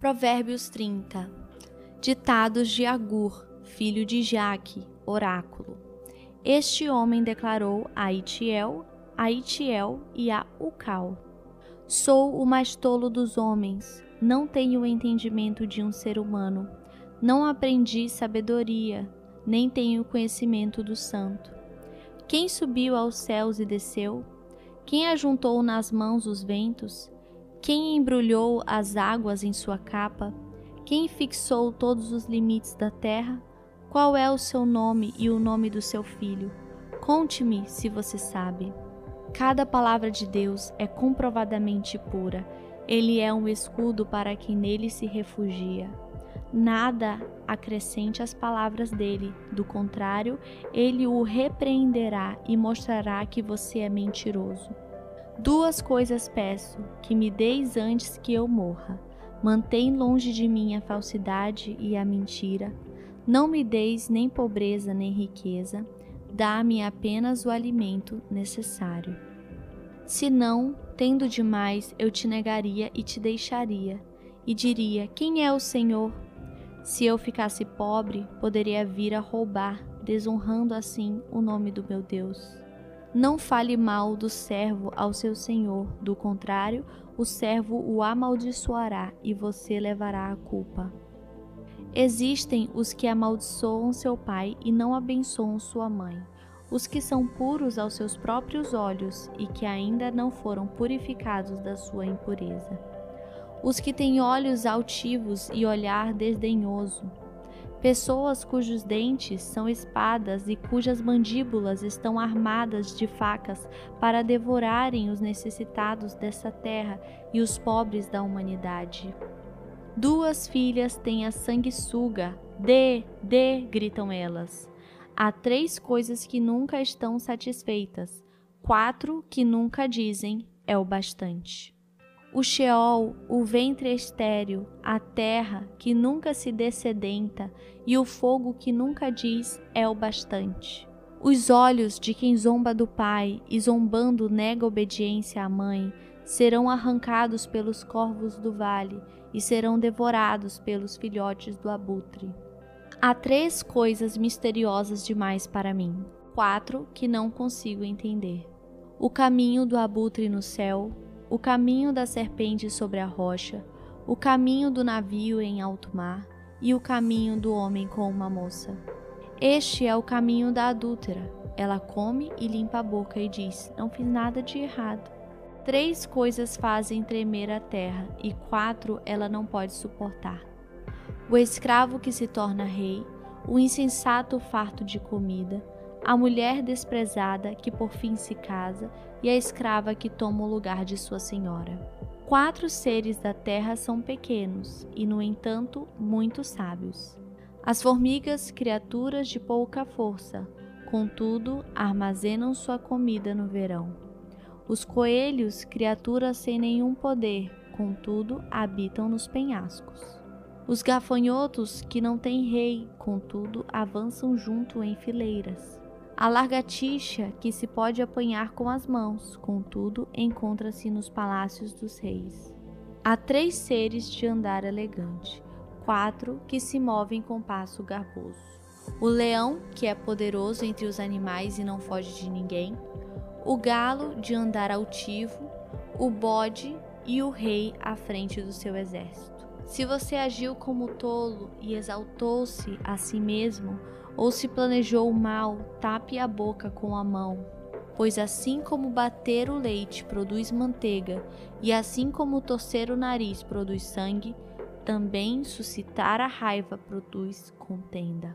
Provérbios 30 Ditados de Agur, filho de Jaque, oráculo. Este homem declarou a Itiel, a Itiel e a Ucal: Sou o mais tolo dos homens, não tenho o entendimento de um ser humano, não aprendi sabedoria, nem tenho conhecimento do santo. Quem subiu aos céus e desceu? Quem ajuntou nas mãos os ventos? Quem embrulhou as águas em sua capa? Quem fixou todos os limites da terra? Qual é o seu nome e o nome do seu filho? Conte-me se você sabe. Cada palavra de Deus é comprovadamente pura. Ele é um escudo para quem nele se refugia. Nada acrescente às palavras dele, do contrário, ele o repreenderá e mostrará que você é mentiroso. Duas coisas peço, que me deis antes que eu morra. Mantém longe de mim a falsidade e a mentira. Não me deis nem pobreza nem riqueza. Dá-me apenas o alimento necessário. Se não, tendo demais, eu te negaria e te deixaria, e diria: Quem é o Senhor? Se eu ficasse pobre, poderia vir a roubar, desonrando assim o nome do meu Deus. Não fale mal do servo ao seu senhor, do contrário, o servo o amaldiçoará e você levará a culpa. Existem os que amaldiçoam seu pai e não abençoam sua mãe, os que são puros aos seus próprios olhos e que ainda não foram purificados da sua impureza. Os que têm olhos altivos e olhar desdenhoso, Pessoas cujos dentes são espadas e cujas mandíbulas estão armadas de facas para devorarem os necessitados dessa terra e os pobres da humanidade. Duas filhas têm a sanguessuga. Dê, dê, gritam elas. Há três coisas que nunca estão satisfeitas, quatro que nunca dizem é o bastante o Sheol, o ventre estéril, a terra que nunca se descedenta e o fogo que nunca diz é o bastante. Os olhos de quem zomba do pai e zombando nega obediência à mãe serão arrancados pelos corvos do vale e serão devorados pelos filhotes do abutre. Há três coisas misteriosas demais para mim, quatro que não consigo entender: o caminho do abutre no céu, o caminho da serpente sobre a rocha, o caminho do navio em alto mar e o caminho do homem com uma moça. Este é o caminho da adúltera. Ela come e limpa a boca e diz: Não fiz nada de errado. Três coisas fazem tremer a terra e quatro ela não pode suportar: o escravo que se torna rei, o insensato farto de comida, a mulher desprezada que por fim se casa e a escrava que toma o lugar de sua senhora. Quatro seres da terra são pequenos e, no entanto, muito sábios. As formigas, criaturas de pouca força, contudo, armazenam sua comida no verão. Os coelhos, criaturas sem nenhum poder, contudo, habitam nos penhascos. Os gafanhotos, que não têm rei, contudo, avançam junto em fileiras. A largatixa que se pode apanhar com as mãos, contudo, encontra-se nos palácios dos reis. Há três seres de andar elegante, quatro que se movem com passo garboso. O leão, que é poderoso entre os animais e não foge de ninguém, o galo, de andar altivo, o bode e o rei à frente do seu exército. Se você agiu como tolo e exaltou-se a si mesmo, ou se planejou o mal, tape a boca com a mão. Pois assim como bater o leite produz manteiga, e assim como torcer o nariz produz sangue, também suscitar a raiva produz contenda.